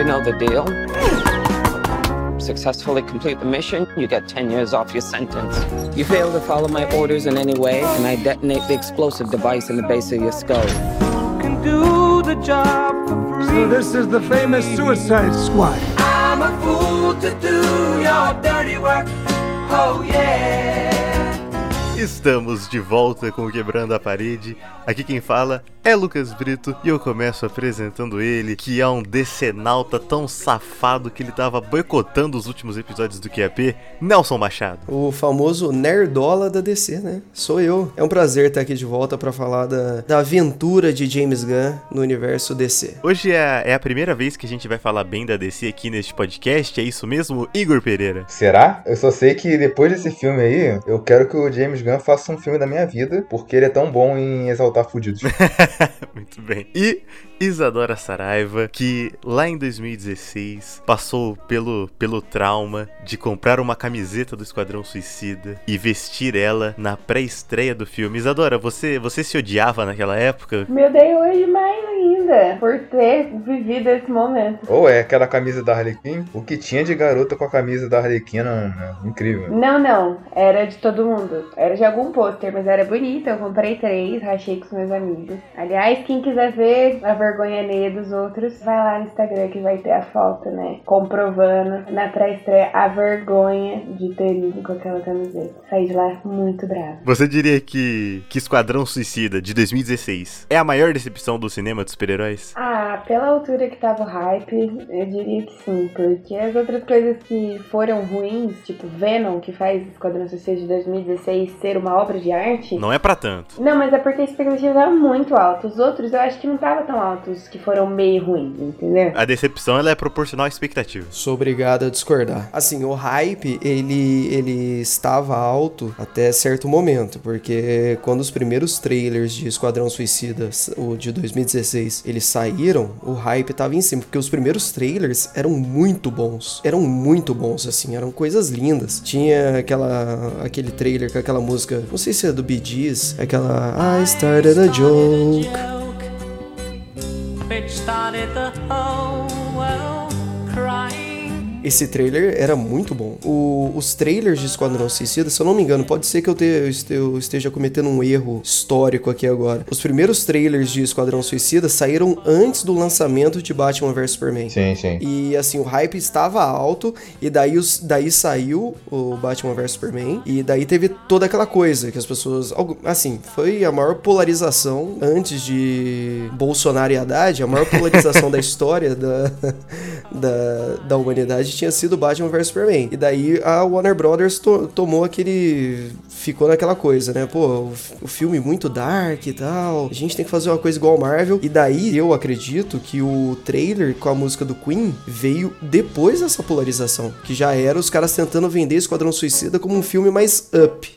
You know the deal. Successfully complete the mission, you get 10 years off your sentence. You fail to follow my orders in any way, and I detonate the explosive device in the base of your skull. can do the job for free. So this is the famous Suicide Squad. I'm a fool to do your dirty work. Oh yeah. Estamos de volta com o Quebrando a Parede. Aqui quem fala é Lucas Brito e eu começo apresentando ele, que é um decenalta tão safado que ele tava boicotando os últimos episódios do QAP, Nelson Machado. O famoso nerdola da DC, né? Sou eu. É um prazer estar aqui de volta para falar da, da aventura de James Gunn no universo DC. Hoje é a, é a primeira vez que a gente vai falar bem da DC aqui neste podcast, é isso mesmo, Igor Pereira? Será? Eu só sei que depois desse filme aí, eu quero que o James Gunn faça um filme da minha vida, porque ele é tão bom em exaltar fudidos. Muito bem. E Isadora Saraiva, que lá em 2016 passou pelo, pelo trauma de comprar uma camiseta do Esquadrão Suicida e vestir ela na pré-estreia do filme. Isadora, você, você se odiava naquela época? Me odeio hoje mais ainda por ter vivido esse momento. Ou é aquela camisa da Harley Quinn? O que tinha de garota com a camisa da Harley Quinn, não, não, incrível. Não, não. Era de todo mundo. Era de algum pôster, mas era bonita. Eu comprei três, rachei com os meus amigos. Aliás, quem quiser ver a vergonha alheia dos outros, vai lá no Instagram que vai ter a foto, né? Comprovando na pré-estreia a vergonha de ter ido com aquela camiseta. Saí de lá muito bravo. Você diria que, que Esquadrão Suicida, de 2016, é a maior decepção do cinema dos super-heróis? Ah, pela altura que tava o hype, eu diria que sim. Porque as outras coisas que foram ruins, tipo Venom, que faz Esquadrão Suicida de 2016 ser uma obra de arte... Não é pra tanto. Não, mas é porque a expectativa tava muito alta. Os outros eu acho que não tava tão altos que foram meio ruins, entendeu? A decepção ela é proporcional à expectativa. Sou obrigado a discordar. Assim, o hype, ele, ele estava alto até certo momento, porque quando os primeiros trailers de Esquadrão Suicida, o de 2016, eles saíram, o hype tava em cima, porque os primeiros trailers eram muito bons. Eram muito bons, assim, eram coisas lindas. Tinha aquela, aquele trailer com aquela música, não sei se é do Bee Gees, aquela I started a joke. It started the whole world. Esse trailer era muito bom. O- os trailers de Esquadrão Suicida, se eu não me engano, pode ser que eu, te- eu este- eu esteja cometendo um erro histórico aqui agora. Os primeiros trailers de Esquadrão Suicida saíram antes do lançamento de Batman vs Superman. Sim, sim. E assim, o hype estava alto, e daí, os, daí saiu o Batman vs Superman, e daí teve toda aquela coisa que as pessoas. Assim, foi a maior polarização antes de Bolsonaro e Haddad, a maior polarização da história da, da, da humanidade tinha sido Batman vs Superman. E daí a Warner Brothers to- tomou aquele. ficou naquela coisa, né? Pô, o, o filme muito dark e tal, a gente tem que fazer uma coisa igual ao Marvel. E daí eu acredito que o trailer com a música do Queen veio depois dessa polarização, que já era os caras tentando vender Esquadrão Suicida como um filme mais up.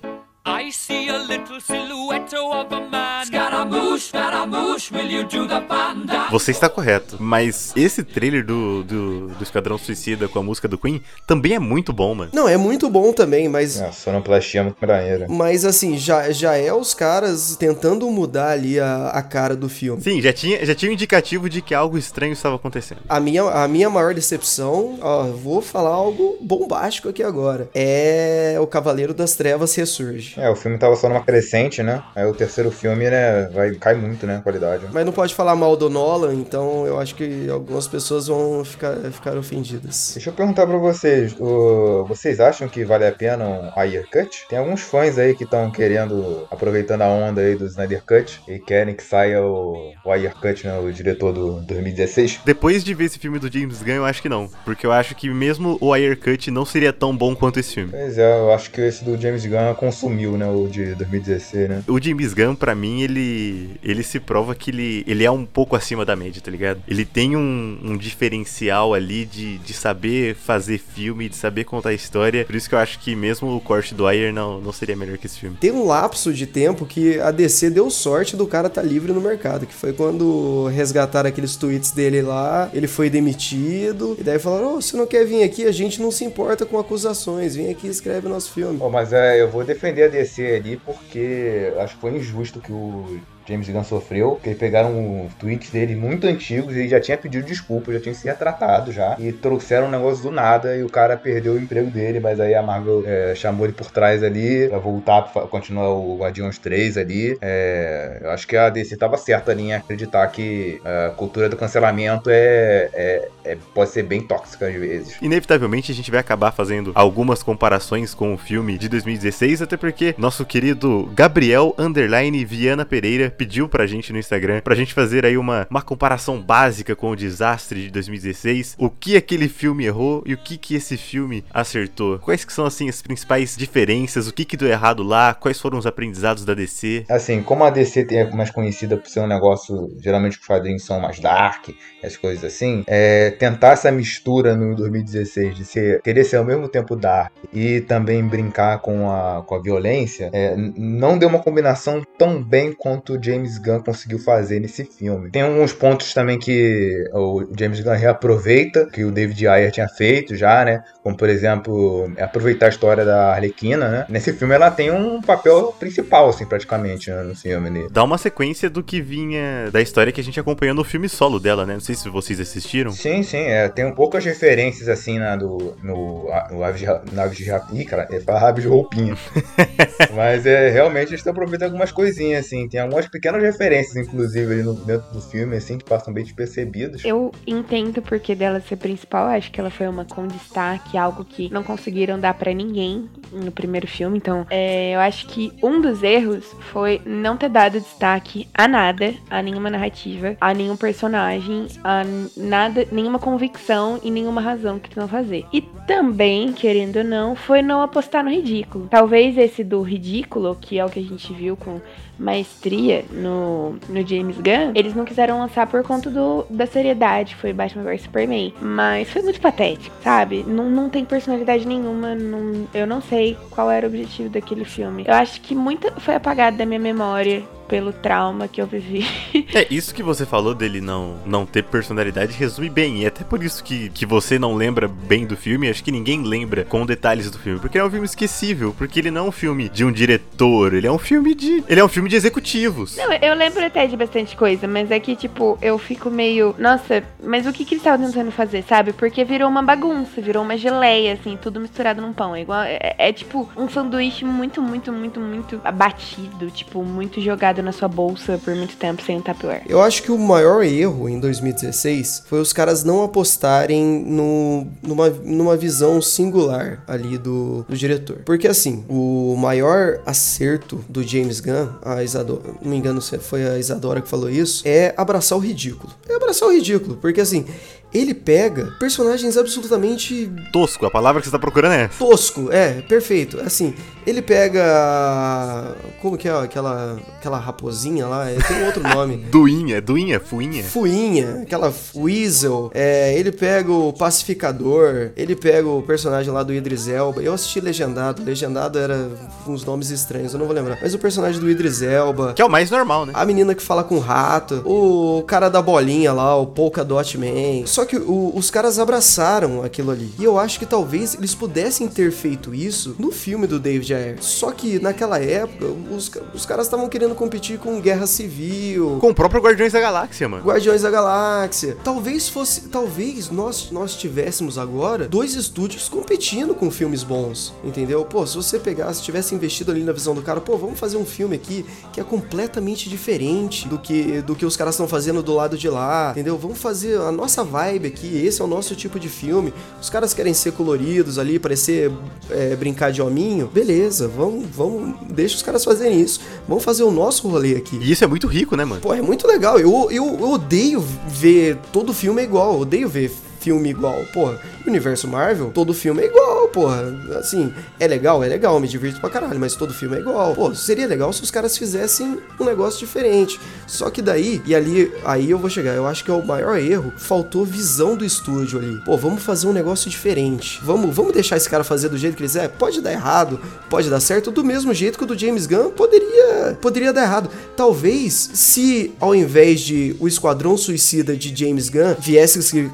See a little silhouette of a man. Scaramouche, Scaramouche, will you do the fandango? Você está correto, mas esse trailer do, do, do Esquadrão Suicida com a música do Queen também é muito bom, mano. Não, é muito bom também, mas A sonoplastia é muito maneira. Mas assim, já, já é os caras tentando mudar ali a, a cara do filme. Sim, já tinha, já tinha um indicativo de que algo estranho estava acontecendo. A minha, a minha maior decepção, ó, vou falar algo bombástico aqui agora. É o Cavaleiro das Trevas ressurge. É, o filme tava só numa crescente, né? Aí o terceiro filme, né, vai cai muito, né, a qualidade. Mas não pode falar mal do Nolan, então eu acho que algumas pessoas vão ficar, ficar ofendidas. Deixa eu perguntar pra vocês, o- vocês acham que vale a pena um Ayer Cut? Tem alguns fãs aí que estão querendo, aproveitando a onda aí do Snyder Cut, e querem que saia o, o Ayer Cut, né, o diretor do 2016. Depois de ver esse filme do James Gunn, eu acho que não. Porque eu acho que mesmo o Ayer Cut não seria tão bom quanto esse filme. Pois é, eu acho que esse do James Gunn consumiu, né, o de 2016, né? O James Gunn, pra mim, ele, ele se prova que ele, ele é um pouco acima da média, tá ligado? Ele tem um, um diferencial ali de, de saber fazer filme, de saber contar história. Por isso que eu acho que mesmo o corte do Ayer não, não seria melhor que esse filme. Tem um lapso de tempo que a DC deu sorte do cara tá livre no mercado, que foi quando resgataram aqueles tweets dele lá, ele foi demitido, e daí falaram, ô, você não quer vir aqui? A gente não se importa com acusações, vem aqui e escreve nosso filme. Ó, mas é, eu vou defender a DC ali porque acho que foi injusto que o James Gunn sofreu, que eles pegaram tweets dele muito antigos ele já tinha pedido desculpa, já tinha se retratado já, e trouxeram um negócio do nada e o cara perdeu o emprego dele, mas aí a Marvel é, chamou ele por trás ali pra voltar pra continuar o Guardiões 3 ali. É, eu acho que a DC tava certa ali em acreditar que a cultura do cancelamento é, é, é pode ser bem tóxica às vezes. Inevitavelmente a gente vai acabar fazendo algumas comparações com o filme de 2016, até porque nosso querido Gabriel Underline Viana Pereira pediu pra gente no Instagram pra gente fazer aí uma, uma comparação básica com o desastre de 2016, o que aquele filme errou e o que que esse filme acertou. Quais que são assim as principais diferenças, o que que deu errado lá, quais foram os aprendizados da DC? Assim, como a DC é mais conhecida por ser um negócio, geralmente os quadrinhos são mais dark, as coisas assim, é, tentar essa mistura no 2016 de ser, querer ser ao mesmo tempo dark e também brincar com a, com a violência, é, não deu uma combinação tão bem quanto James Gunn conseguiu fazer nesse filme. Tem alguns pontos também que o James Gunn reaproveita, que o David Ayer tinha feito já, né? Como, por exemplo, aproveitar a história da Arlequina, né? Nesse filme ela tem um papel principal, assim, praticamente, né, no filme. Né? Dá uma sequência do que vinha da história que a gente acompanhou no filme solo dela, né? Não sei se vocês assistiram. Sim, sim, é, tem poucas referências, assim, na, do, no, no Aves de, de Ih, cara, é pra Aves de Roupinha. Mas é, realmente eles estão aproveitando algumas coisinhas, assim. Tem algumas pequenas referências, inclusive, ali no, dentro do filme, assim, que passam bem despercebidas. Eu entendo o porquê dela ser principal. Acho que ela foi uma com destaque, algo que não conseguiram dar pra ninguém no primeiro filme. Então, é, eu acho que um dos erros foi não ter dado destaque a nada, a nenhuma narrativa, a nenhum personagem, a nada, nenhuma convicção e nenhuma razão que não fazer. E também, querendo ou não, foi não apostar no ridículo. Talvez esse do ridículo, que é o que a gente viu com maestria no, no James Gunn, eles não quiseram lançar por conta do, da seriedade, foi Batman vs Superman. Mas foi muito patético, sabe? Não, não tem personalidade nenhuma, não, eu não sei qual era o objetivo daquele filme. Eu acho que muita foi apagado da minha memória pelo trauma que eu vivi. É, isso que você falou dele não, não ter personalidade resume bem. E é até por isso que, que você não lembra bem do filme. Acho que ninguém lembra com detalhes do filme. Porque é um filme esquecível. Porque ele não é um filme de um diretor. Ele é um filme de. Ele é um filme de executivos. Não, eu lembro até de bastante coisa, mas é que, tipo, eu fico meio. Nossa, mas o que, que eles estavam tentando fazer, sabe? Porque virou uma bagunça, virou uma geleia, assim, tudo misturado num pão. É igual. É, é tipo um sanduíche muito, muito, muito, muito abatido. Tipo, muito jogado na sua bolsa por muito tempo sem um Tupperware. Eu acho que o maior erro em 2016 foi os caras não apostarem no, numa, numa visão singular ali do, do diretor. Porque assim, o maior acerto do James Gunn, a Isadora, não me engano se foi a Isadora que falou isso, é abraçar o ridículo. É abraçar o ridículo, porque assim, ele pega personagens absolutamente Tosco, a palavra que você tá procurando é tosco, é, perfeito. Assim, ele pega como que é aquela aquela raposinha lá, é, tem um outro nome. Duinha, duinha, fuinha. Fuinha, aquela Weasel, é, ele pega o Pacificador, ele pega o personagem lá do Idris Elba. Eu assisti Legendado, Legendado era uns nomes estranhos, eu não vou lembrar. Mas o personagem do Idris Elba, Que é o mais normal, né? a menina que fala com o rato, o cara da bolinha lá, o Polka Dot Man. Só que o- os caras abraçaram aquilo ali. E eu acho que talvez eles pudessem ter feito isso no filme do David Ayer. Só que naquela época, os, os caras estavam querendo competir com Guerra Civil, Com o próprio Guardiões da Galáxia, mano. Guardiões da Galáxia. Talvez fosse, talvez nós nós tivéssemos agora dois estúdios competindo com filmes bons, entendeu? Pô, se você pegasse, tivesse investido ali na visão do cara, pô, vamos fazer um filme aqui que é completamente diferente do que do que os caras estão fazendo do lado de lá, entendeu? Vamos fazer a nossa vibe aqui, esse é o nosso tipo de filme. Os caras querem ser coloridos ali, parecer é, brincar de hominho, beleza? Vamos, vamos, deixa os caras fazerem isso. Vamos fazer o nosso rolê aqui. E isso é muito rico, né, mano? Pô, é muito legal. Eu, eu, eu odeio ver todo filme é igual. Eu odeio ver filme igual. Porra, universo Marvel, todo filme é igual, porra. Assim, é legal, é legal, me divirto pra caralho, mas todo filme é igual. Pô, seria legal se os caras fizessem um negócio diferente. Só que daí, e ali, aí eu vou chegar, eu acho que é o maior erro, faltou visão do estúdio ali. Pô, vamos fazer um negócio diferente. Vamos, vamos deixar esse cara fazer do jeito que ele quiser. Pode dar errado, pode dar certo, do mesmo jeito que o do James Gunn poderia, poderia dar errado. Talvez, se ao invés de o Esquadrão Suicida de James Gunn viesse escri-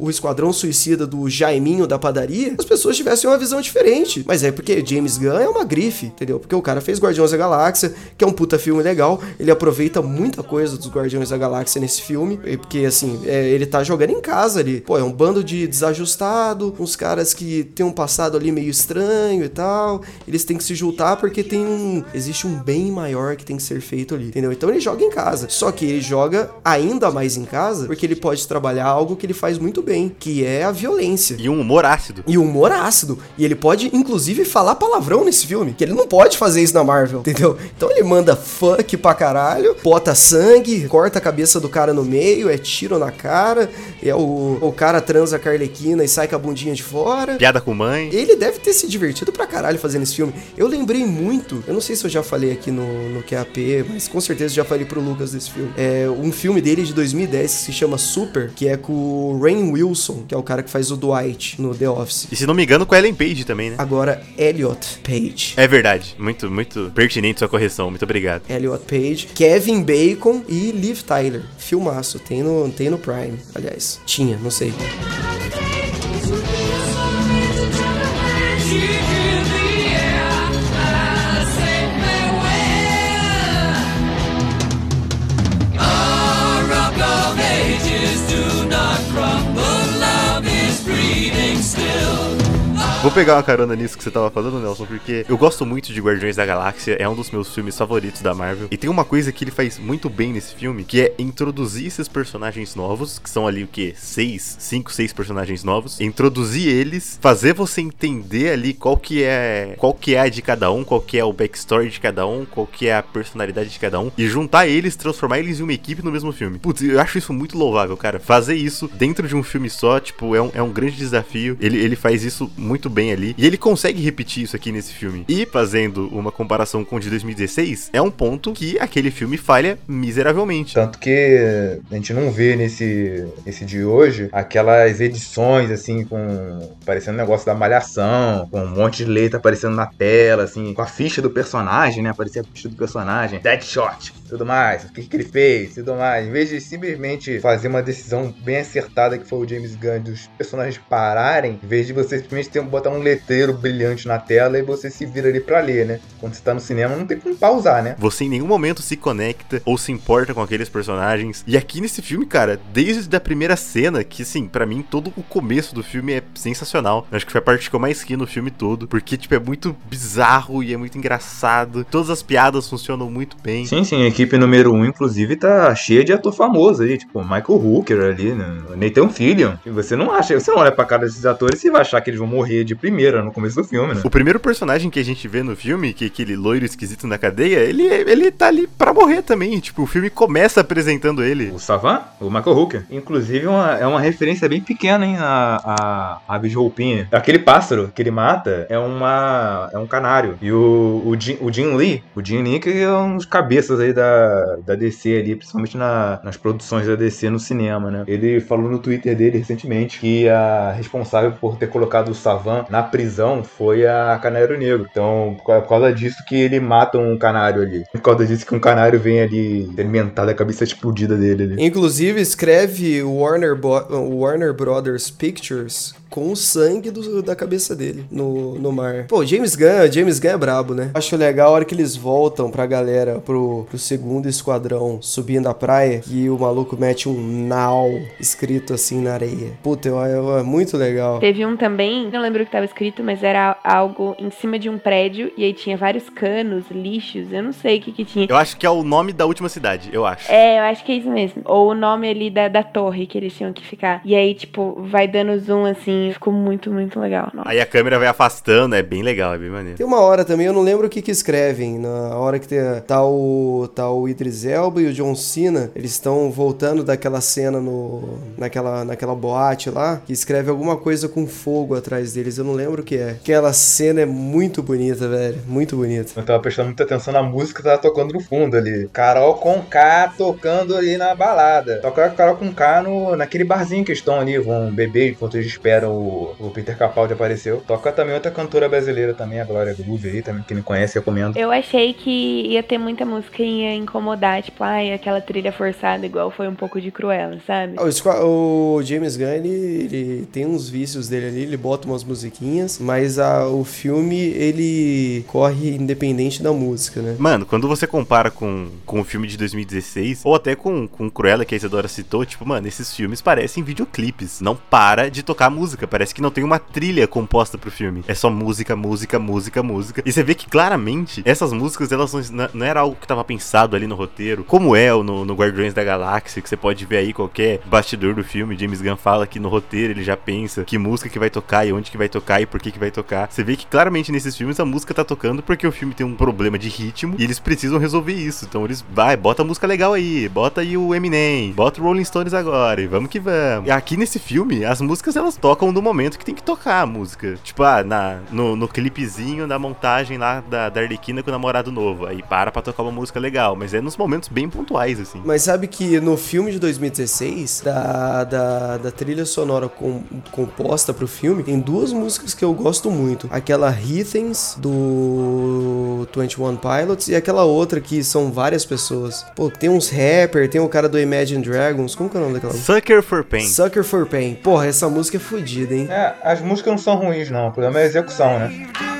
o Esquadrão Suicida do Jaiminho da padaria, as pessoas tivessem uma visão diferente. Mas é porque James Gunn é uma grife, entendeu? Porque o cara fez Guardiões da Galáxia, que é um puta filme legal. Ele aproveita muita coisa dos Guardiões da Galáxia nesse filme. Porque, assim, é, ele tá jogando em casa ali. Pô, é um bando de desajustado, uns caras que tem um passado ali meio estranho e tal. Eles têm que se juntar porque tem um. Existe um bem maior que tem que ser feito ali, entendeu? Então ele joga em casa. Só que ele joga ainda mais em casa porque ele pode trabalhar algo que ele faz muito bem, que é a violência. E um humor ácido. E humor ácido. E ele pode, inclusive, falar palavrão nesse filme. Que ele não pode fazer isso na Marvel, entendeu? Então ele manda fuck pra caralho, bota sangue, corta a cabeça do cara no meio, é tiro na cara, é o, o cara transa a Carlequina e sai com a bundinha de fora. Piada com mãe. Ele deve ter se divertido pra caralho fazendo esse filme. Eu lembrei muito, eu não sei se eu já falei aqui no, no QAP, mas com certeza já falei pro Lucas desse filme. É um filme dele de 2010 que se chama Super, que é com o Rain Wilson, que é o cara que faz o Dwight no The Office. E se não me engano, com a Ellen Page também, né? Agora, Elliot Page. É verdade. Muito, muito pertinente sua correção. Muito obrigado. Elliot Page, Kevin Bacon e Liv Tyler. Filmaço, tem no, tem no Prime, aliás. Tinha, não sei. Still. Vou pegar uma carona nisso que você tava falando, Nelson, porque eu gosto muito de Guardiões da Galáxia, é um dos meus filmes favoritos da Marvel. E tem uma coisa que ele faz muito bem nesse filme, que é introduzir esses personagens novos, que são ali o que? Seis, cinco, seis personagens novos. Introduzir eles, fazer você entender ali qual que é. qual que é a de cada um, qual que é o backstory de cada um, qual que é a personalidade de cada um, e juntar eles, transformar eles em uma equipe no mesmo filme. Putz, eu acho isso muito louvável, cara. Fazer isso dentro de um filme só, tipo, é um, é um grande desafio. Ele, ele faz isso muito bem ali. E ele consegue repetir isso aqui nesse filme. E fazendo uma comparação com o de 2016, é um ponto que aquele filme falha miseravelmente. Tanto que a gente não vê nesse, nesse de hoje aquelas edições, assim, com. parecendo um negócio da malhação, com um monte de letra aparecendo na tela, assim, com a ficha do personagem, né? Aparecia a ficha do personagem, Deadshot, tudo mais, o que, que ele fez, tudo mais. Em vez de simplesmente fazer uma decisão bem acertada que foi o James Gunn dos personagens pararem, em vez de você simplesmente ter, botar um letreiro brilhante na tela e você se vira ali pra ler, né? Quando você tá no cinema não tem como pausar, né? Você em nenhum momento se conecta ou se importa com aqueles personagens. E aqui nesse filme, cara, desde a primeira cena, que assim, pra mim todo o começo do filme é sensacional. Eu acho que foi a parte que eu mais ri no filme todo, porque tipo é muito bizarro e é muito engraçado. Todas as piadas funcionam muito bem. Sim, sim, a equipe número 1, um, inclusive, tá cheia de ator famoso aí, tipo Michael Hooker ali, né? Nathan Fillion. E você não acha, você não olha pra cara desses atores e vai achar que eles vão morrer de primeira no começo do filme, né? O primeiro personagem que a gente vê no filme, que é aquele loiro esquisito na cadeia, ele, ele tá ali pra morrer também. Tipo, o filme começa apresentando ele. O Savan, o Michael Hooker. Inclusive, uma, é uma referência bem pequena, hein, a, a Aves de Roupinha. Aquele pássaro que ele mata é uma é um canário. E o, o, Jim, o Jim Lee, o Jim Lee que é um dos cabeças aí da, da DC ali, principalmente na, nas produções da DC no cinema, né? Ele falou no Twitter dele recentemente que a responsável por ter colocado o Savan na prisão foi a Canário Negro. Então, por causa disso que ele mata um canário ali. Por causa disso que um canário vem ali alimentar da cabeça explodida dele ali. Inclusive, escreve Warner, Bo Warner Brothers Pictures com o sangue do, da cabeça dele no, no mar. Pô, James Gunn, James Gunn é brabo, né? Acho legal a hora que eles voltam pra galera pro, pro segundo esquadrão subindo a praia e o maluco mete um now escrito assim na areia. Puta, eu, eu, é muito legal. Teve um também, não lembro o que tava escrito, mas era algo em cima de um prédio e aí tinha vários canos, lixos, eu não sei o que que tinha. Eu acho que é o nome da última cidade, eu acho. É, eu acho que é isso mesmo. Ou o nome ali da, da torre que eles tinham que ficar. E aí, tipo, vai dando zoom assim, ficou muito, muito legal. Nossa. Aí a câmera vai afastando, é bem legal, é bem maneiro. Tem uma hora também, eu não lembro o que que escrevem, na hora que tem, tá, o, tá o Idris Elba e o John Cena, eles estão voltando daquela cena no, naquela, naquela boate lá, que escreve alguma coisa com fogo atrás deles, eu não lembro o que é. Aquela cena é muito bonita, velho, muito bonita. Eu tava prestando muita atenção na música que tava tocando no fundo ali. Carol com K tocando ali na balada. Toca a Carol com K no, naquele barzinho que estão ali, vão beber enquanto eles esperam o, o Peter Capaldi apareceu. Toca também outra cantora brasileira também, a Glória Groove aí, também, quem não conhece, recomendo. Eu achei que ia ter muita música e ia incomodar, tipo, ai, aquela trilha forçada, igual foi um pouco de Cruella, sabe? O, o James Gunn, ele, ele tem uns vícios dele ali, ele bota umas musiquinhas, mas a, o filme ele corre independente da música, né? Mano, quando você compara com, com o filme de 2016, ou até com, com Cruella, que a Isadora citou, tipo, mano, esses filmes parecem videoclipes. Não para de tocar música. Parece que não tem uma trilha composta pro filme. É só música, música, música, música. E você vê que claramente essas músicas, elas não, não era algo que tava pensado ali no roteiro, como é no, no Guardiões da Galáxia, que você pode ver aí qualquer bastidor do filme. James Gunn fala que no roteiro ele já pensa que música que vai tocar e onde que vai tocar e por que que vai tocar. Você vê que claramente nesses filmes a música tá tocando porque o filme tem um problema de ritmo e eles precisam resolver isso. Então eles, vai, bota a música legal aí, bota aí o Eminem, bota o Rolling Stones agora e vamos que vamos. E aqui nesse filme, as músicas elas tocam no momento que tem que tocar a música. Tipo, ah, na, no, no clipezinho da montagem lá da, da Arlequina com o namorado novo. Aí para pra tocar uma música legal, mas é nos momentos bem pontuais, assim. Mas sabe que no filme de 2016, da, da, da trilha sonora com, composta pro filme, tem duas músicas que eu gosto muito. Aquela Heathens, do 21 Pilots, e aquela outra que são várias pessoas. Pô, tem uns rapper, tem o cara do Imagine Dragons, como que é o nome daquela música? Sucker for Pain. Sucker for Pain. Porra, essa música é fodida, hein? É, as músicas não são ruins, não. O problema é a execução, né?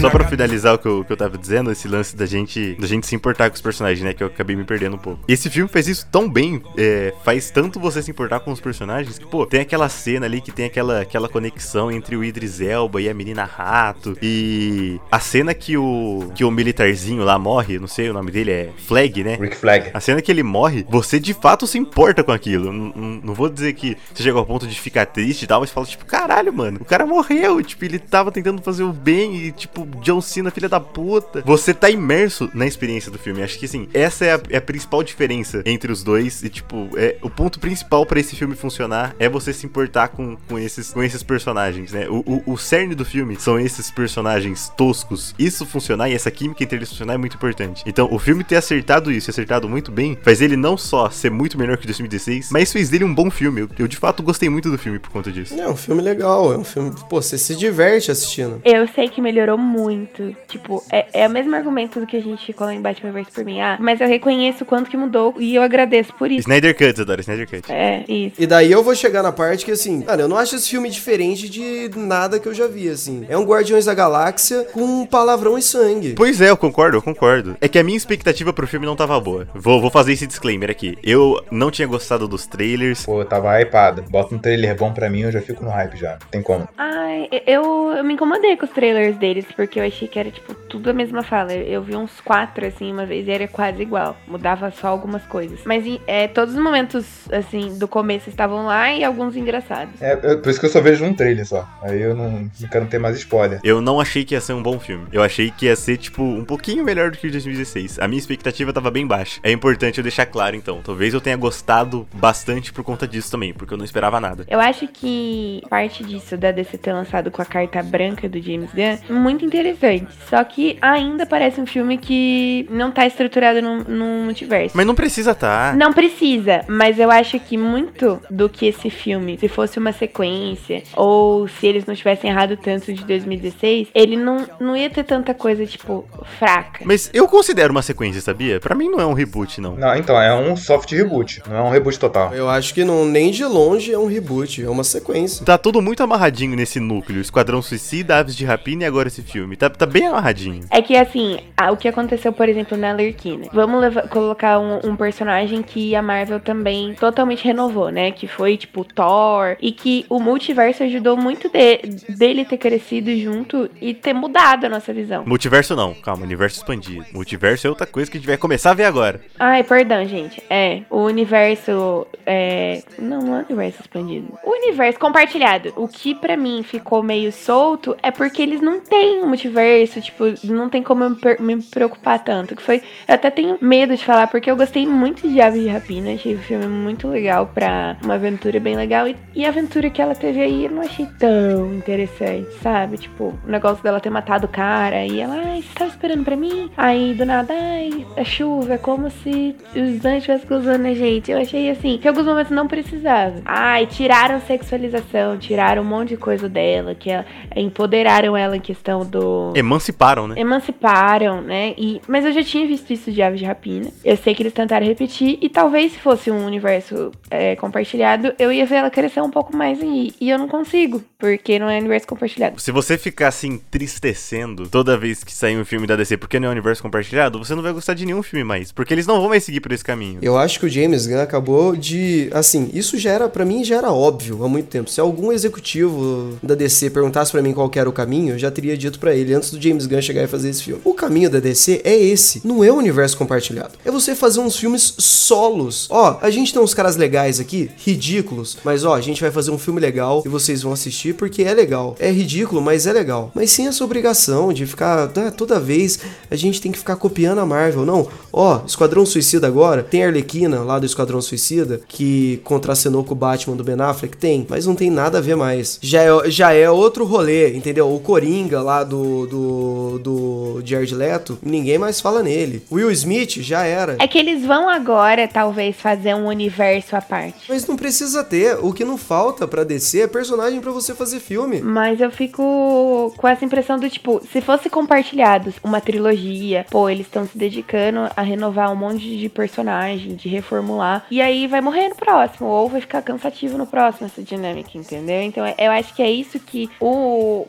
Só pra finalizar o que eu, que eu tava dizendo, esse lance da gente, da gente se importar com os personagens, né? Que eu acabei me perdendo um pouco. Esse filme faz isso tão bem, é, faz tanto você se importar com os personagens, que, pô, tem aquela cena ali que tem aquela, aquela conexão entre o Idris Elba e a menina rato. E a cena que o, que o militarzinho lá morre, não sei o nome dele, é Flag, né? Rick Flag. A cena que ele morre, você de fato se importa com aquilo. Não, não- não vou dizer que você chegou ao ponto de ficar triste e tal, mas fala, tipo, caralho, mano, o cara morreu. Tipo, ele tava tentando fazer o bem e, tipo, John Cena, filha da puta. Você tá imerso na experiência do filme. Acho que, assim, essa é a, é a principal diferença entre os dois. E, tipo, é, o ponto principal pra esse filme funcionar é você se importar com, com, esses, com esses personagens, né? O, o, o cerne do filme são esses personagens toscos. Isso funcionar e essa química entre eles funcionar é muito importante. Então, o filme ter acertado isso e acertado muito bem, faz ele não só ser muito melhor que 2016, mas fez dele um bom filme. Eu, eu, de fato gostei muito do filme por conta disso. É um filme legal, é um filme. Pô, você se diverte assistindo. Eu sei que melhorou muito. Tipo, é, é o mesmo argumento do que a gente ficou lá em Batman vs Superman. Ah, mas eu reconheço o quanto que mudou e eu agradeço por isso. Snyder Cut, adoro Snyder Cut. É, isso. E daí eu vou chegar na parte que, assim, cara, eu não acho esse filme diferente de nada que eu já vi, assim. É um Guardiões da Galáxia com palavrão e sangue. Pois é, eu concordo, eu concordo. É que a minha expectativa pro filme não tava boa. Vou, vou fazer esse disclaimer aqui. Eu não tinha gostado dos trailers. Pô, eu tava hypado. Bota um trailer bom pra mim, eu já fico no hype já. Não tem como. Ai, eu, eu me incomodei com os trailers deles, porque eu achei que era, tipo, tudo a mesma fala. Eu, vi uns quatro, assim, uma vez, e era quase igual. Mudava só algumas coisas. Mas é, todos os momentos, assim, do começo estavam lá e alguns engraçados. É, eu- por isso que eu só vejo um trailer só. Aí eu não, não quero ter mais spoiler. Eu não achei que ia ser um bom filme. Eu achei que ia ser, tipo, um pouquinho melhor do que o de 2016. A minha expectativa tava bem baixa. É importante eu deixar claro, então. Talvez eu tenha gostado bastante por conta disso também, porque eu não esperava nada. Eu acho que parte disso da DC ter lançado com a carta branca do James Gunn, muito interessante. Só que ainda parece um filme que não tá estruturado num, num multiverso. Mas não precisa tá. Não precisa, mas eu acho que muito do que esse filme, se fosse uma sequência, ou se eles não tivessem errado tanto de 2016, ele não, não ia ter tanta coisa, tipo, fraca. Mas eu considero uma sequência, sabia? Pra mim não é um reboot, não. Não, então, é um soft reboot, não é um reboot total. Eu acho que não, nem de longe é um reboot, é uma sequência. Tá tudo muito amarradinho nesse núcleo. Esquadrão Suicida, Aves de Rapina e agora esse filme. Tá, tá bem amarradinho. É que assim, o que aconteceu, por exemplo, na Lerquina. Vamos leva- colocar um, um personagem que a Marvel também totalmente renovou, né? Que foi tipo Thor. E que o multiverso ajudou muito de- dele ter crescido junto e ter mudado a nossa visão. Multiverso não, calma, universo expandido. Multiverso é outra coisa que a gente vai começar a ver agora. Ai, perdão, gente. É, o universo. É... Não, não é universo expandido. O universo compartilhado. O que pra mim ficou meio solto é porque eles não têm um multiverso, tipo, não tem como me me preocupar tanto. Que foi. Eu até tenho medo de falar, porque eu gostei muito de Aves de Rapina. Achei o filme muito legal pra uma aventura bem legal. E, e a aventura que ela teve aí eu não achei tão interessante, sabe? Tipo, o negócio dela ter matado o cara e ela, ai, você tava esperando pra mim? Aí do nada, ai, a chuva, é como se os anjos estivessem cruzando a gente. Eu achei assim, que alguns momentos não precisava. Ai, tiraram sexualização, tiraram um monte de coisa dela, que ela, empoderaram ela em questão do. Emanciparam, né? Emanciparam, né? E, mas eu já tinha visto isso de Aves de Rapina. Eu sei que eles tentaram repetir. E talvez se fosse um universo é, compartilhado, eu ia ver ela crescer um pouco mais aí. E eu não consigo, porque não é universo compartilhado. Se você ficar se entristecendo toda vez que sair um filme da DC porque não é universo compartilhado, você não vai gostar de nenhum filme mais. Porque eles não vão mais seguir por esse caminho. Eu acho que o James Gunn acabou de. Assim, isso já era, pra mim, já era óbvio há muito tempo. Se algum executivo da DC perguntasse pra mim qual que era o caminho, eu já teria dito pra ele antes do James Gunn chegar e fazer esse filme. O caminho da DC é esse. Não é o universo compartilhado. É você fazer uns filmes solos. Ó, a gente tem uns caras legais aqui, ridículos, mas ó, a gente vai fazer um filme legal e vocês vão assistir porque é legal. É ridículo, mas é legal. Mas sem essa obrigação de ficar né, toda vez a gente tem que ficar copiando a Marvel. Não, ó, Esquadrão Suicida agora, tem a Arlequina lá do Esquadrão Suicida que contracenou com o Batman do Ben Affleck? Tem, mas não tem nada a ver mais. Já é, já é outro rolê, entendeu? O Coringa lá do, do, do Jared Leto, ninguém mais fala nele. Will Smith já era. É que eles vão agora, talvez, fazer um universo à parte. Mas não precisa ter. O que não falta pra DC é personagem pra você fazer filme. Mas eu fico com essa impressão do tipo, se fosse compartilhado uma trilogia, pô, eles estão se dedicando a renovar um monte de personagem, de reformular, e aí vai morrer no próximo, ou vai ficar cansativo no próximo essa dinâmica, entendeu? Então eu acho que é isso que o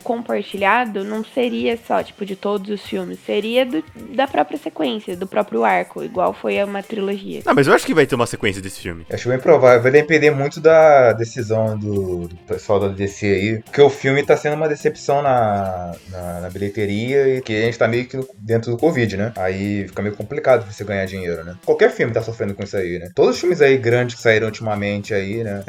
compartilhado não seria só, tipo, de todos os filmes, seria do- da própria sequência, do próprio arco, igual foi uma trilogia. Não, mas eu acho que vai ter uma sequência desse filme. Acho bem provável. Vai depender muito da decisão do, do pessoal da DC aí. Porque o filme tá sendo uma decepção na, na, na bilheteria e que a gente tá meio que dentro do Covid, né? Aí fica meio complicado você ganhar dinheiro, né? Qualquer filme tá sofrendo com isso aí, né? Todos os filmes aí grandes que saíram ultimamente aí, né?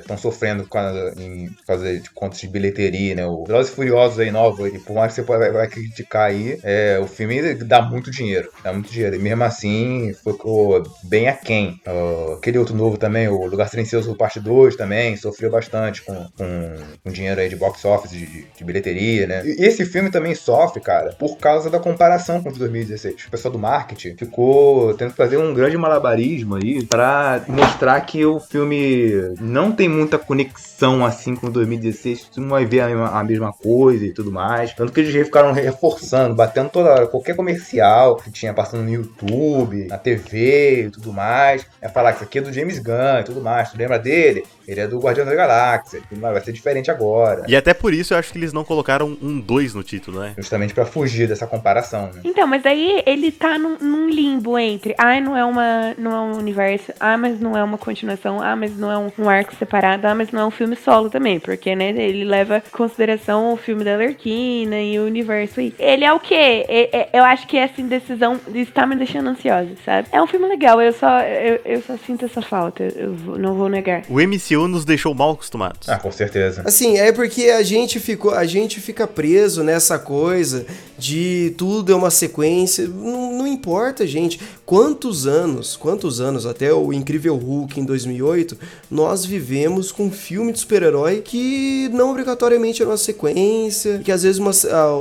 Estão sofrendo com a, em fazer de contas de bilheteria, né? O Velozes e Furiosos aí novo, e por mais que você vai, criticar aí, é, o filme dá muito dinheiro. Dá muito dinheiro. E mesmo assim, ficou bem aquém. Ah, aquele outro novo também, o Lugar Silencioso Parte 2 também, sofreu bastante com, com, com dinheiro aí de box office, de, de bilheteria, né? E esse filme também sofre, cara, por causa da comparação com o de 2016. O pessoal do marketing ficou tendo que fazer um grande malabarismo aí pra mostrar que o filme não tem muita conexão assim com o 2016, tu não vai ver a mesma, a mesma coisa e tudo mais. Tanto que eles ficaram reforçando, batendo toda hora, qualquer comercial que tinha passando no YouTube, na TV e tudo mais. É falar que isso aqui é do James Gunn e tudo mais. Tu lembra dele? Ele é do Guardião da Galáxia. Vai ser diferente agora. E até por isso eu acho que eles não colocaram um 2 no título, né? Justamente pra fugir dessa comparação, né? Então, mas aí ele tá num, num limbo entre, ah, não é uma, não é um universo, ah, mas não é uma continuação, ah, mas não é um, um arco separado, ah, mas não é um filme solo também, porque, né, ele leva em consideração o filme da Lerquina e o universo aí. Ele é o quê? É- é- eu acho que essa indecisão está me deixando ansiosa, sabe? É um filme legal, eu só, eu, eu só sinto essa falta, eu vou- não vou negar. O MCU nos deixou mal acostumados. Ah, com certeza. Assim, é porque a gente ficou, a gente fica preso nessa coisa de tudo é uma sequência. Não, não importa, gente. Quantos anos, quantos anos até o Incrível Hulk em 2008, nós vivemos com um filme de super-herói que não obrigatoriamente era uma sequência, que às vezes uma,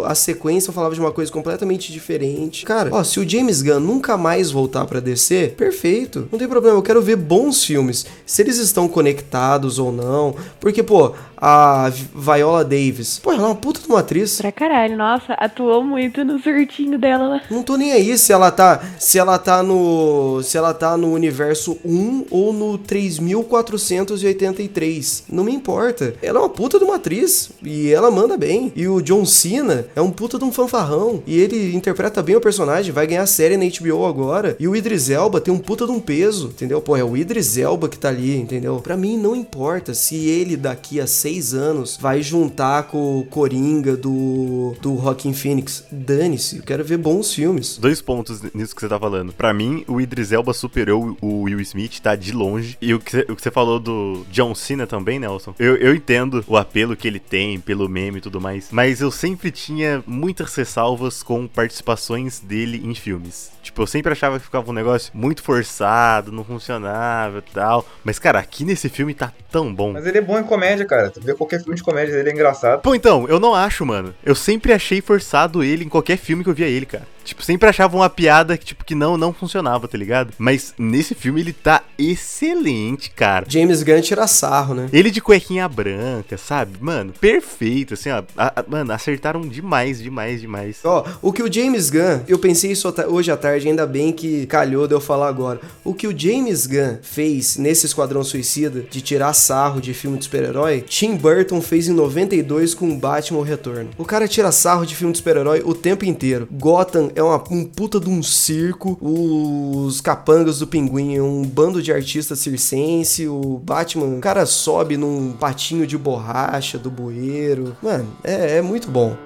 a, a sequência falava de uma coisa completamente diferente. Cara, ó, se o James Gunn nunca mais voltar pra DC, perfeito. Não tem problema, eu quero ver bons filmes. Se eles estão conectados ou não. Porque, pô, a Vi- Viola Davis, pô, ela é uma puta de uma atriz. Pra caralho, nossa, atuou muito no surtinho dela lá. Não tô nem aí se ela tá, se ela tá no, se ela tá no universo 1 ou no 3483. Não me importa. Ela é uma puta de uma atriz e ela manda bem. E o John Cena é um puta de um fanfarrão e ele interpreta bem o personagem, vai ganhar série na HBO agora. E o Idris Elba tem um puta de um peso, entendeu? Pô, é o Idris Elba que tá ali, entendeu? Pra mim não importa se ele daqui a seis anos vai juntar com o Coringa do do Rockin' Phoenix. Dane-se, eu quero ver bons filmes. Dois pontos nisso que você tá falando. Pra mim, o Idris Elba superou o Will Smith, tá de longe. E o que você, o que você falou do John Cena também, Nelson, eu, eu entendo o apelo que ele tem pelo meme e tudo mais, mas eu sempre tinha muitas ressalvas com participações dele em filmes. Tipo, eu sempre achava que ficava um negócio muito forçado, não funcionava e tal. Mas, cara, aqui nesse filme tá tão bom. Mas ele é bom em comédia, cara. Tu vê qualquer filme de comédia dele é engraçado. Pô, então, eu não acho, mano. Eu sempre achei forçado ele em qualquer filme que eu via ele, cara. Tipo, sempre achava uma piada que, tipo, que não, não funcionava, tá ligado? Mas nesse filme ele tá excelente, cara. James Gunn tira sarro, né? Ele de cuequinha branca, sabe? Mano, perfeito, assim, ó. A- a- mano, acertaram demais, demais, demais. Ó, o que o James Gunn, eu pensei isso hoje à tarde, ainda bem que calhou de eu falar agora. O que o James Gunn fez nesse Esquadrão Suicida, de tirar sarro de filme de super-herói, Tim Burton fez em 92 com Batman o Retorno. O cara tira sarro de filme de super-herói o tempo inteiro. Gotham é uma, um puta de um circo, os capangas do pinguim é um bando de artistas circense, o Batman, o cara sobe num patinho de borracha do bueiro. Mano, é, é muito bom.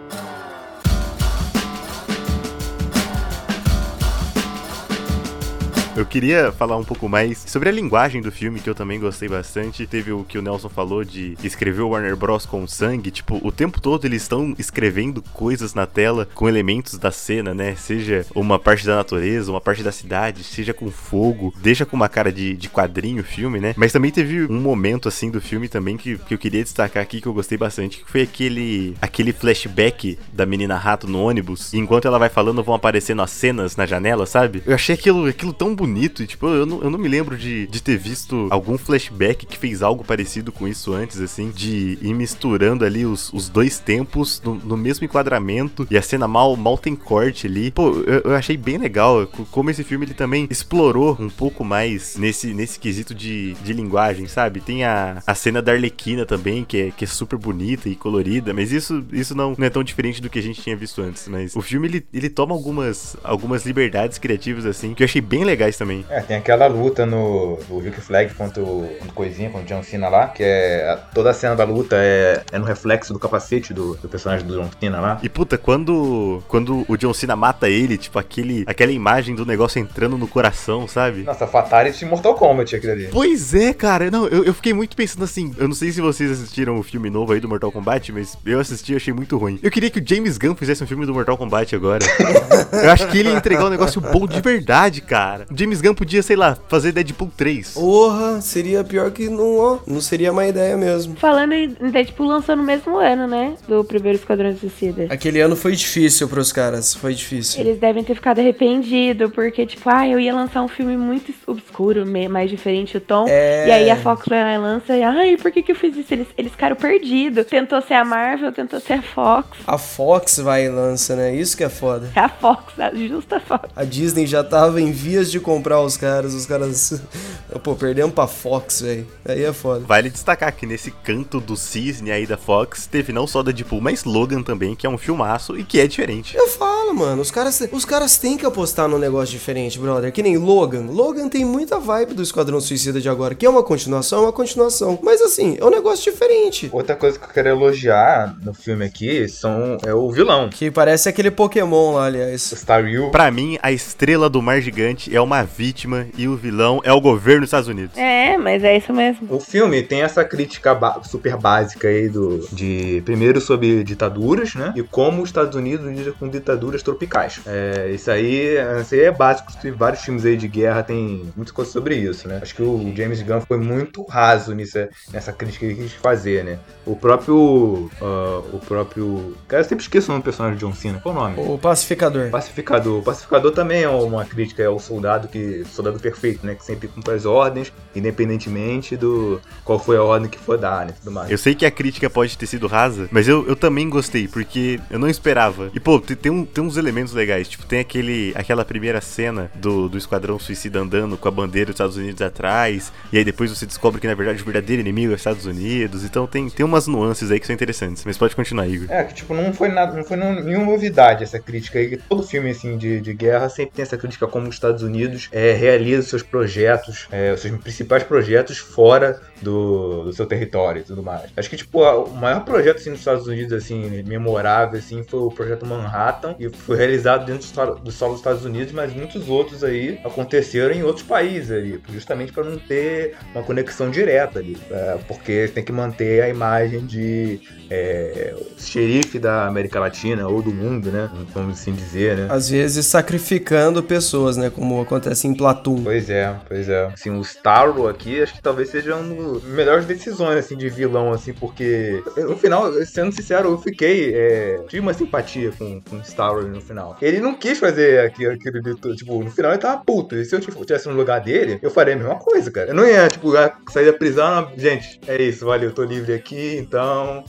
Eu queria falar um pouco mais sobre a linguagem do filme, que eu também gostei bastante. Teve o que o Nelson falou de escrever o Warner Bros. com sangue. Tipo, o tempo todo eles estão escrevendo coisas na tela com elementos da cena, né? Seja uma parte da natureza, uma parte da cidade, seja com fogo. Deixa com uma cara de, de quadrinho o filme, né? Mas também teve um momento, assim, do filme também que, que eu queria destacar aqui, que eu gostei bastante, que foi aquele, aquele flashback da menina rato no ônibus. Enquanto ela vai falando, vão aparecendo as cenas na janela, sabe? Eu achei aquilo, aquilo tão bonito. E, tipo, eu não, eu não me lembro de, de ter visto algum flashback que fez algo parecido com isso antes, assim. De ir misturando ali os, os dois tempos no, no mesmo enquadramento. E a cena mal, mal tem corte ali. Pô, eu, eu achei bem legal co- como esse filme ele também explorou um pouco mais nesse, nesse quesito de, de linguagem, sabe? Tem a, a cena da Arlequina também, que é, que é super bonita e colorida, mas isso, isso não, não é tão diferente do que a gente tinha visto antes. Mas o filme ele, ele toma algumas, algumas liberdades criativas, assim, que eu achei bem legais também. É, tem aquela luta no do Rick Flag contra o, contra Coisinha, contra o John Cena lá, que é. a- toda a cena da luta é, é no reflexo do capacete do, do personagem do John Cena lá. E puta, quando, quando o John Cena mata ele, tipo, aquele, aquela imagem do negócio entrando no coração, sabe? Nossa, Fatality de Mortal Kombat aquilo ali. Pois é, cara. Não, eu, eu fiquei muito pensando assim. Eu não sei se vocês assistiram o filme novo aí do Mortal Kombat, mas eu assisti e achei muito ruim. Eu queria que o James Gunn fizesse um filme do Mortal Kombat agora. eu acho que ele ia entregar um negócio bom de verdade, cara. O James Gunn podia, sei lá, fazer Deadpool 3. Porra, seria pior que não, ó, não seria má ideia mesmo. Falando em Deadpool lançou no mesmo ano, né? Do primeiro Esquadrão Suicida. Aquele ano foi difícil pros caras, foi difícil. Eles devem ter ficado arrependidos, porque, tipo, ah, eu ia lançar um filme muito obscuro, mais diferente o tom. É. E aí a Fox vai lá e lança, e, ai, por que que eu fiz isso? Eles, eles ficaram perdidos. Tentou ser a Marvel, tentou ser a Fox. A Fox vai e lança, né? Isso que é foda. É a Fox, a justa Fox. A Disney já tava em vias de comprar os caras, os caras. Pô, perdemos pra Fox, velho. Aí é foda. Vale destacar que nesse canto do cisne aí da Fox, teve não só Deadpool, mas Logan também, que é um filmaço e que é diferente. Eu falo, mano, os caras, os caras têm que apostar num negócio diferente, brother. Que nem Logan. Logan tem muita vibe do Esquadrão Suicida de agora, que é uma continuação, é uma continuação. Mas assim, é um negócio diferente. Outra coisa que eu quero elogiar no filme aqui são, é o vilão. Que parece aquele Pokémon lá, aliás. O Staryu. Pra mim, a estrela do mar gigante é uma vítima e o vilão é o governo dos Estados Unidos. É, mas é isso mesmo. O filme tem essa crítica super básica aí do, de primeiro sobre ditaduras, né? E como os Estados Unidos lidam com ditaduras tropicais. É, isso aí, isso aí é básico. Tem vários filmes aí de guerra tem muita coisa sobre isso, né? Acho que o James Gunn foi muito raso nisso, nessa crítica que ele quis fazer, né? O próprio, ah, o próprio, cara, eu sempre esqueço o nome do personagem de John Cena. Qual o nome? O pacificador. Pacificador. O pacificador também é uma crítica ao soldado que. soldado perfeito, né? Que sempre cumpre as ordens, independentemente do qual foi a ordem que for dar, né? Tudo mais. Eu sei que a crítica pode ter sido rasa, mas eu, eu também gostei, porque eu não esperava. E, pô, tem, tem, um- tem uns elementos legais. Tipo, tem aquele, aquela primeira cena do, do Esquadrão Suicida andando com a bandeira dos Estados Unidos atrás. E aí depois você descobre que, na verdade, o verdadeiro inimigo é os Estados Unidos. Então tem, tem umas nuances aí que são interessantes. Mas pode continuar, Igor. É, que tipo, não foi nada, não foi nenhuma novidade essa crítica aí, todo filme assim de, de guerra sempre tem essa crítica como os Estados Unidos é, realiza seus projetos é, seus principais projetos fora do, do seu território e tudo mais. Acho que, tipo, a- o maior projeto assim, Estados Unidos, assim, memorável, assim, foi o projeto Manhattan, e foi realizado dentro do do solo dos Estados Unidos, mas muitos outros aí aconteceram em outros países ali, justamente para não ter uma conexão direta ali, é, porque tem que manter a imagem de é, xerife da América Latina ou do mundo, né? Vamos assim dizer, né? Às vezes sacrificando pessoas, né? Como acontece em Platoon. Pois é, pois é. Assim, o Starro aqui, acho que talvez seja uma das melhores decisões, assim, de vilão, assim, porque no final, sendo sincero, eu fiquei, é, tive uma simpatia com, com o Starro no final. Ele não quis fazer aquilo, aquilo de tudo, tipo, no final ele tava puto, e se eu tivesse no lugar dele, eu faria a mesma coisa, cara. Eu não ia, tipo, sair da prisão, gente, é isso, valeu, tô livre aqui, então...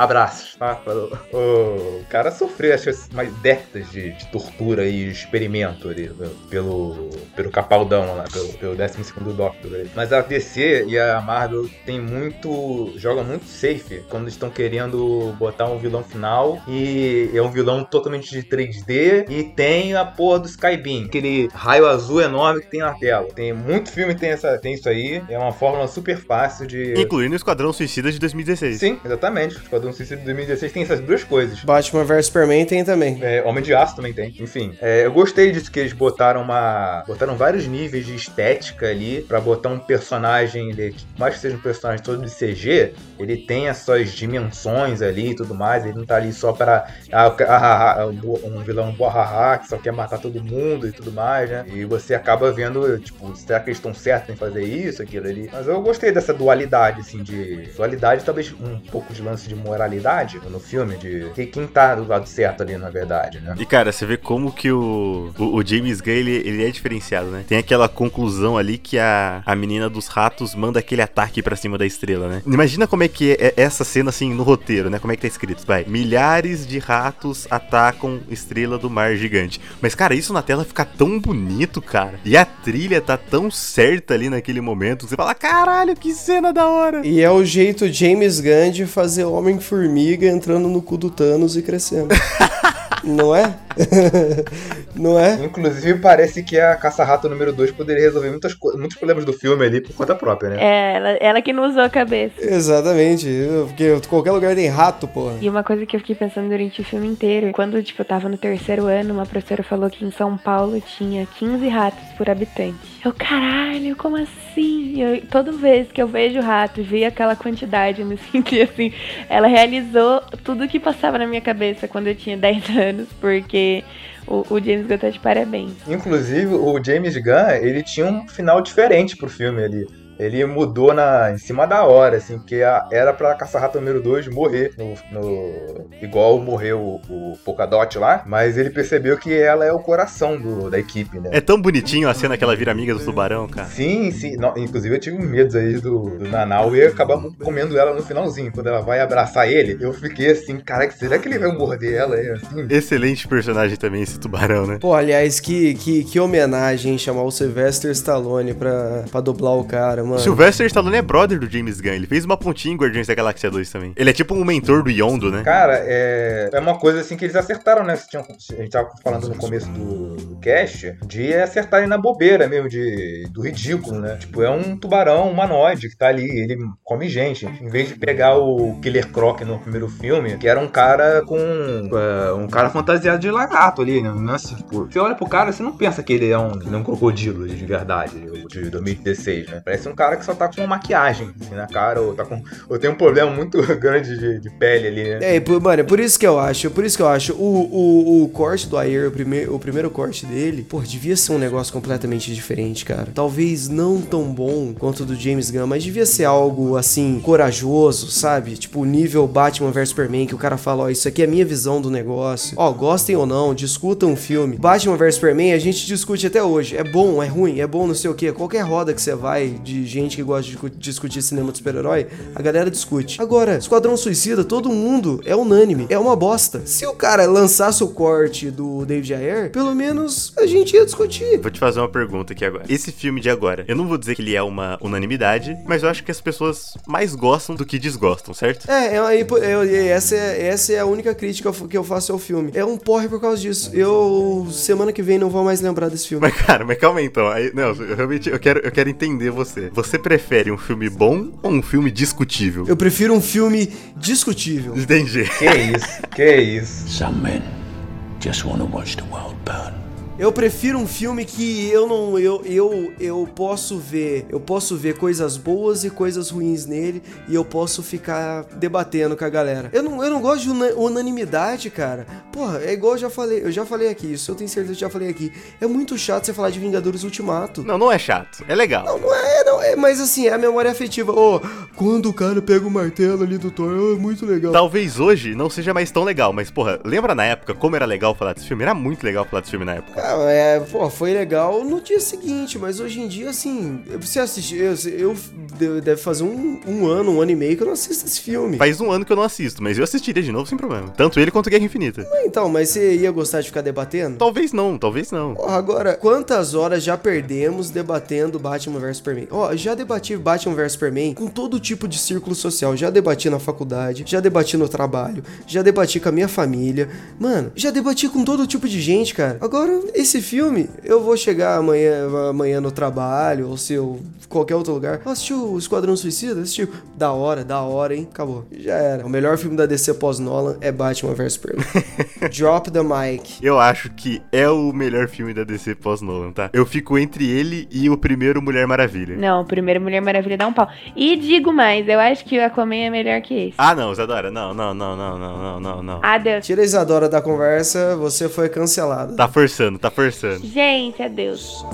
Abraços, tá? Falou. O cara sofreu, acho que mais décadas de, de tortura e experimento ali, né, pelo, pelo Capaldão lá, pelo, pelo 12 Doctor ali. Mas a DC e a Marvel tem muito. joga muito safe quando estão querendo botar um vilão final e é um vilão totalmente de 3D e tem a porra do Skybeam, aquele raio azul enorme que tem na tela. Tem muito filme que tem, essa, tem isso aí, é uma fórmula super fácil de. Incluindo o Esquadrão Suicida de 2016. Sim, exatamente. O Esquadrão Suicida de 2016 tem essas duas coisas. Batman vs Superman tem também. É, Homem de Aço também tem. Enfim, é, eu gostei disso que eles botaram uma. botaram vários níveis de estética ali pra botar um personagem, ele, por mais que seja um personagem todo de CG, ele tem as suas dimensões ali e tudo mais. Ele não tá ali só pra. ah, ca- ah, ah, um vilão bohaha que só quer matar todo mundo e tudo mais, né? E você acaba vendo, tipo, será que eles estão certos em fazer isso, aquilo ali? Mas eu gostei dessa dualidade, assim, de. Dualidade, talvez um pouco de lance de moralidade no filme, de que- quem tá do lado certo ali, na verdade, né? E cara, você vê como que o, o, o James Gunn ele, ele é diferenciado, né? Tem aquela conclusão ali que a, a menina dos ratos manda aquele ataque pra cima da estrela, né? Imagina como é que é essa cena assim no roteiro, né? Como é que tá escrito? Vai, milhares de ratos atacam estrela do mar gigante. Mas cara, isso na tela fica tão bonito, cara. E a trilha tá tão certa ali naquele momento. Você fala, caralho, que cena da hora. E é o jeito James Gunn de fazer Homem-Formiga entrando no cu do Thanos e crescendo. Não é? Não é? Inclusive, parece que a Caça-Rato número 2 poderia resolver muitas, muitos problemas do filme ali por conta própria, né? É, ela, ela que não usou a cabeça. Exatamente. Porque qualquer lugar tem rato, porra. E uma coisa que eu fiquei pensando durante o filme inteiro, quando, tipo, eu tava no terceiro ano, uma professora falou que em São Paulo tinha 15 ratos por habitante. Eu, caralho, como assim? Eu, toda vez que eu vejo rato, vi aquela quantidade, eu me senti assim. Ela realizou tudo que passava na minha cabeça quando eu tinha 10 anos, porque o, o James Gunn tá de parabéns. Inclusive, o James Gunn, ele tinha um final diferente pro filme ali. Ele mudou na, em cima da hora, assim, porque a- era pra Caça-Rato número 2 morrer, no, no- igual morreu o, o Polkadot lá, mas ele percebeu que ela é o coração do- da equipe, né? É tão bonitinho a cena que ela vira amiga do tubarão, cara. Sim, sim. Não, inclusive eu tive medo aí do, do Nanau e acabar comendo ela no finalzinho. Quando ela vai abraçar ele, eu fiquei assim, caraca, será que ele vai morder ela aí, assim? Excelente personagem também esse tubarão, né? Pô, aliás, que, que, que homenagem chamar o Sylvester Stallone pra, pra dublar o cara, mano. Sylvester Stallone é brother do James Gunn. Ele fez uma pontinha em Guardiões da Galáxia 2 também. Ele é tipo um mentor do Yondo, né? Cara, é, é uma coisa assim que eles acertaram, né? Tinham- A gente tava falando no começo do cast de acertarem na bobeira mesmo, de, do ridículo, né? Tipo, é um tubarão humanoide que tá ali, ele come gente. Em vez de pegar o Killer Croc no primeiro filme, que era um cara com. é, um cara fantasiado de lagarto ali, né? Nossa, tipo, você olha pro cara, você não pensa que ele é um, ele é um crocodilo de verdade, de 2016, né? Parece um cara que só tá com uma maquiagem assim, na cara, ou tá com. Ou tem um problema muito grande de, de pele ali, né? É, por- mano, é por isso que eu acho, por isso que eu acho, o, o, o corte do Ayer, o, prime, o primeiro corte dele, pô, devia ser um negócio completamente diferente, cara. Talvez não tão bom quanto o do James Gunn, mas devia ser algo, assim, corajoso, sabe? Tipo, nível Batman vs Superman, que o cara fala, ó, isso aqui é minha visão do negócio. Ó, gostem ou não, discutam o filme. Batman vs Superman a gente discute até hoje. É bom, é ruim, é bom, não sei o que. Qualquer roda que você vai de gente que gosta de discu- discutir cinema de super-herói, a galera discute. Agora, Esquadrão Suicida, todo mundo é unânime. É uma bosta. Se o cara lançasse o corte do David Ayer, pelo menos a gente ia discutir. Vou te fazer uma pergunta aqui agora. Esse filme de agora, eu não vou dizer que ele é uma unanimidade, mas eu acho que as pessoas mais gostam do que desgostam, certo? É, é, é, é, essa, é, essa é a única crítica que eu faço ao filme. É um porre por causa disso. Eu, semana que vem, não vou mais lembrar desse filme. Mas, cara, mas calma aí então. Aí, não, eu realmente eu quero, eu quero entender você. Você prefere um filme bom ou um filme discutível? Eu prefiro um filme discutível. Entendi. Que isso, que isso. Some men just want to watch the world burn. Eu prefiro um filme que eu não eu, eu eu posso ver, eu posso ver coisas boas e coisas ruins nele e eu posso ficar debatendo com a galera. Eu não, eu não gosto de unanimidade, cara. Porra, é igual eu já falei, eu já falei aqui, isso eu tenho certeza que já falei aqui. É muito chato você falar de Vingadores Ultimato. Não, não é chato. É legal. Não, não é, não é, mas assim, é a memória afetiva. Oh, quando o cara pega o martelo ali do Thor, oh, é muito legal. Talvez hoje não seja mais tão legal, mas porra, lembra na época como era legal falar desse filme? Era muito legal falar desse filme na época. Ah, é, pô, foi legal no dia seguinte, mas hoje em dia, assim, você assistiu, eu, eu deve fazer um, um, ano, um ano e meio que eu não assisto esse filme. Faz um ano que eu não assisto, mas eu assistiria de novo sem problema. Tanto ele quanto Guerra Infinita. Então, mas você ia gostar de ficar debatendo? Talvez não, talvez não. Porra, agora, quantas horas já perdemos debatendo Batman vs Superman? Ó, já debati Batman vs Superman com todo tipo de círculo social. Já debati na faculdade, já debati no trabalho, já debati com a minha família. Mano, já debati com todo tipo de gente, cara. Agora, esse filme eu vou chegar amanhã, amanhã no trabalho, ou se eu qualquer outro lugar. Assistiu o Esquadrão Suicida? Assistiu. Da hora, da hora, hein? Acabou. Já era. O melhor filme da DC pós-Nolan é Batman vs Superman. Drop the mic. Eu acho que é o melhor filme da DC pós-Nolan, tá? Eu fico entre ele e o primeiro Mulher Maravilha. Não, o primeiro Mulher Maravilha dá um pau. E digo mais, eu acho que o Aquaman é melhor que esse. Ah, não, Isadora. Não, não, não, não, não, não, não, não. Adeus. Tira a Isadora da conversa, você foi cancelado. Tá forçando, tá forçando. Gente, adeus.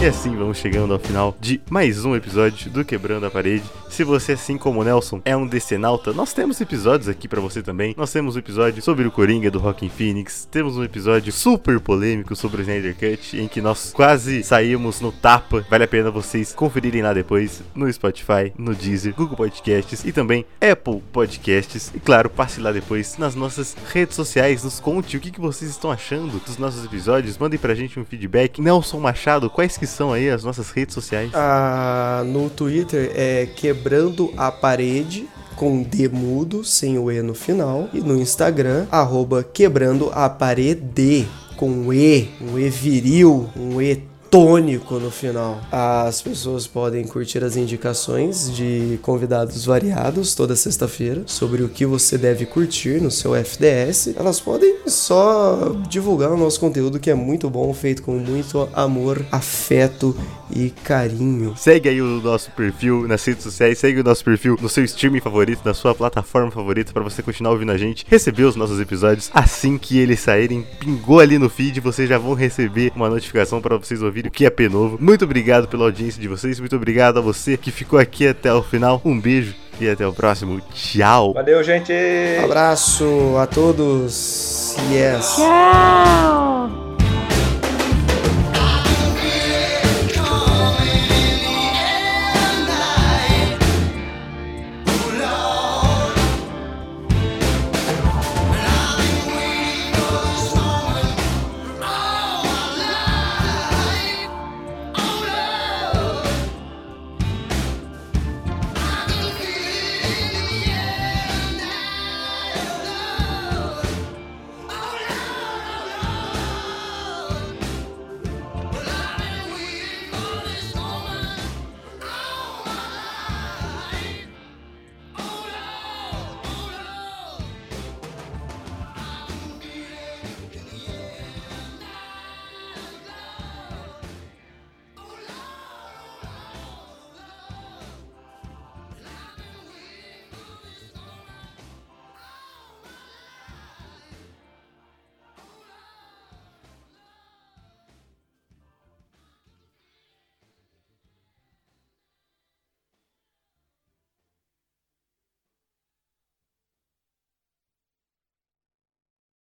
E assim vamos chegando ao final de mais um episódio do Quebrando a Parede. Se você, assim como o Nelson, é um decenalta, nós temos episódios aqui para você também. Nós temos um episódio sobre o Coringa do Rockin' Phoenix. Temos um episódio super polêmico sobre o Snyder Cut, em que nós quase saímos no tapa. Vale a pena vocês conferirem lá depois no Spotify, no Deezer, Google Podcasts e também Apple Podcasts. E claro, passe lá depois nas nossas redes sociais, nos conte o que, que vocês estão achando dos nossos episódios. Mandem pra gente um feedback. Nelson Machado, quais que são aí as nossas redes sociais? Ah, no Twitter é quebrando a parede com D mudo, sem o E no final. E no Instagram, arroba quebrando a parede com E, um E viril, um E tônico no final. As pessoas podem curtir as indicações de convidados variados toda sexta-feira sobre o que você deve curtir no seu FDS. Elas podem só divulgar o nosso conteúdo que é muito bom, feito com muito amor, afeto e carinho. Segue aí o nosso perfil nas redes sociais, segue o nosso perfil no seu streaming favorito, na sua plataforma favorita para você continuar ouvindo a gente, receber os nossos episódios assim que eles saírem, pingou ali no feed, vocês já vão receber uma notificação para vocês ouvirem o que é P novo. Muito obrigado pela audiência de vocês, muito obrigado a você que ficou aqui até o final. Um beijo e até o próximo. Tchau. Valeu, gente. Um abraço a todos. Yes. Tchau.